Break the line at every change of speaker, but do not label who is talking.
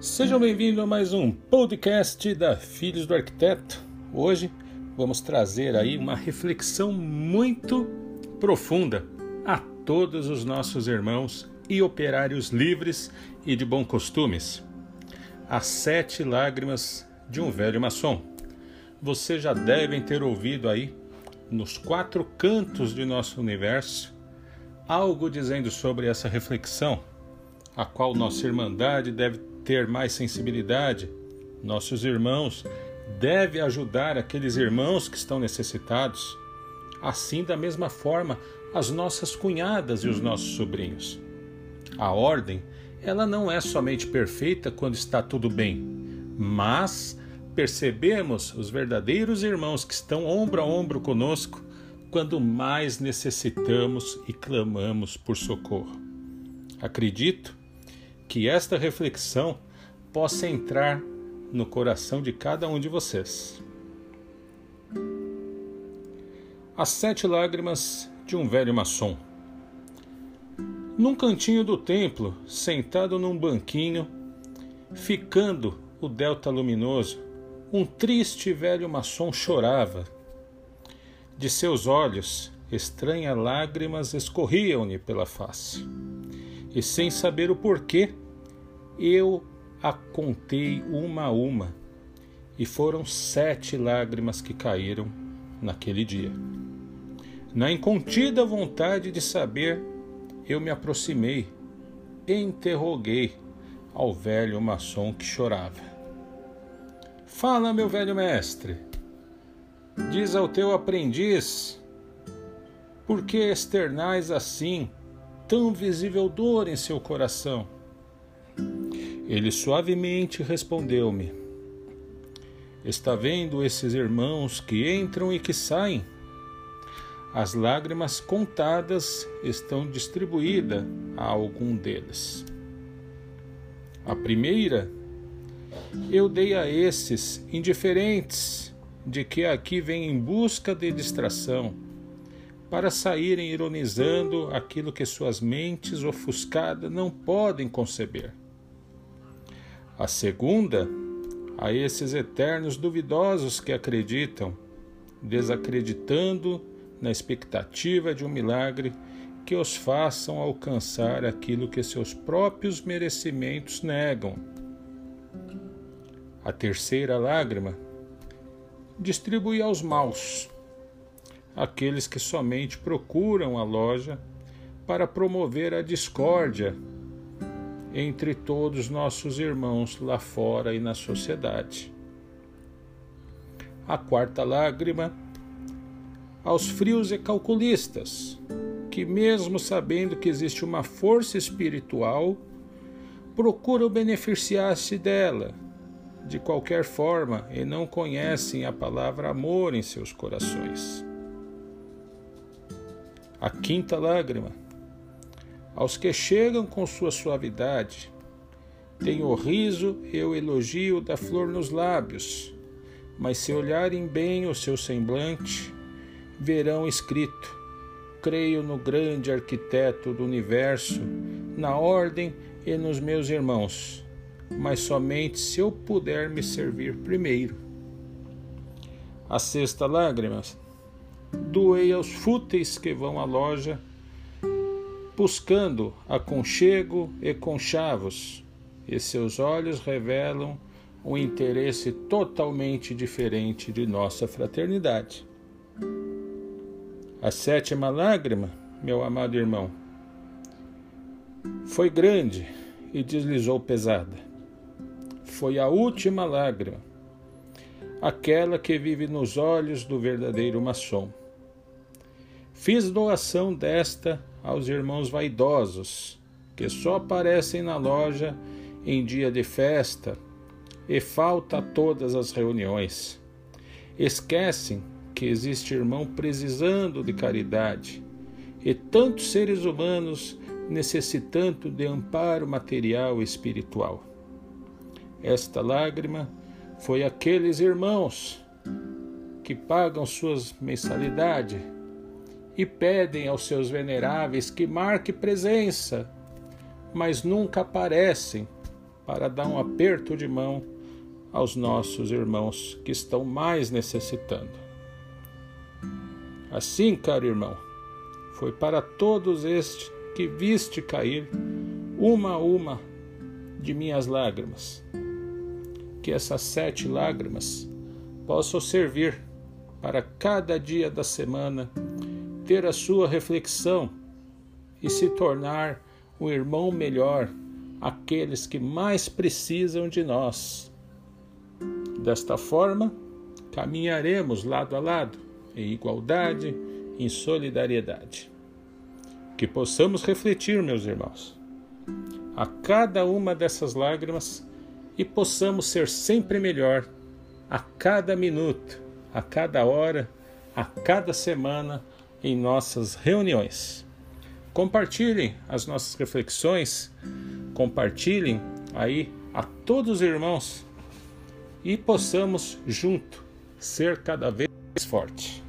Sejam bem-vindos a mais um podcast da Filhos do Arquiteto. Hoje vamos trazer aí uma reflexão muito profunda a todos os nossos irmãos e operários livres e de bom costumes. As sete lágrimas de um velho maçom. Vocês já devem ter ouvido aí nos quatro cantos de nosso universo algo dizendo sobre essa reflexão, a qual nossa irmandade deve ter mais sensibilidade. Nossos irmãos devem ajudar aqueles irmãos que estão necessitados. Assim, da mesma forma, as nossas cunhadas e os nossos sobrinhos. A ordem, ela não é somente perfeita quando está tudo bem, mas percebemos os verdadeiros irmãos que estão ombro a ombro conosco quando mais necessitamos e clamamos por socorro. Acredito que esta reflexão possa entrar no coração de cada um de vocês. As sete lágrimas de um velho maçom. Num cantinho do templo, sentado num banquinho, ficando o delta luminoso, um triste velho maçom chorava de seus olhos, estranhas lágrimas escorriam-lhe pela face. E sem saber o porquê, eu a contei uma a uma, e foram sete lágrimas que caíram naquele dia. Na incontida vontade de saber, eu me aproximei interroguei ao velho maçom que chorava. Fala, meu velho mestre, Diz ao teu aprendiz: Por que externais assim tão visível dor em seu coração? Ele suavemente respondeu-me: Está vendo esses irmãos que entram e que saem? As lágrimas contadas estão distribuídas a algum deles. A primeira eu dei a esses indiferentes de que aqui vêm em busca de distração, para saírem ironizando aquilo que suas mentes ofuscadas não podem conceber. A segunda, a esses eternos duvidosos que acreditam, desacreditando na expectativa de um milagre que os façam alcançar aquilo que seus próprios merecimentos negam. A terceira lágrima, distribui aos maus, aqueles que somente procuram a loja para promover a discórdia entre todos nossos irmãos lá fora e na sociedade. A quarta lágrima aos frios e calculistas, que, mesmo sabendo que existe uma força espiritual, procuram beneficiar-se dela de qualquer forma e não conhecem a palavra amor em seus corações. A quinta lágrima. Aos que chegam com sua suavidade, tem o riso e o elogio da flor nos lábios, mas se olharem bem o seu semblante, verão escrito: Creio no grande arquiteto do universo, na ordem e nos meus irmãos mas somente se eu puder me servir primeiro. A sexta lágrima, doei aos fúteis que vão à loja, buscando aconchego e conchavos, e seus olhos revelam um interesse totalmente diferente de nossa fraternidade. A sétima lágrima, meu amado irmão, foi grande e deslizou pesada foi a última lágrima, aquela que vive nos olhos do verdadeiro maçom. Fiz doação desta aos irmãos vaidosos, que só aparecem na loja em dia de festa e falta a todas as reuniões. Esquecem que existe irmão precisando de caridade e tantos seres humanos necessitando de amparo material e espiritual. Esta lágrima foi aqueles irmãos que pagam suas mensalidades e pedem aos seus veneráveis que marque presença, mas nunca aparecem para dar um aperto de mão aos nossos irmãos que estão mais necessitando. Assim, caro irmão, foi para todos estes que viste cair, uma a uma, de minhas lágrimas. Que essas sete lágrimas possam servir para cada dia da semana ter a sua reflexão e se tornar um irmão melhor àqueles que mais precisam de nós. Desta forma, caminharemos lado a lado, em igualdade, em solidariedade. Que possamos refletir, meus irmãos, a cada uma dessas lágrimas e possamos ser sempre melhor a cada minuto, a cada hora, a cada semana em nossas reuniões. Compartilhem as nossas reflexões, compartilhem aí a todos os irmãos e possamos junto ser cada vez mais forte.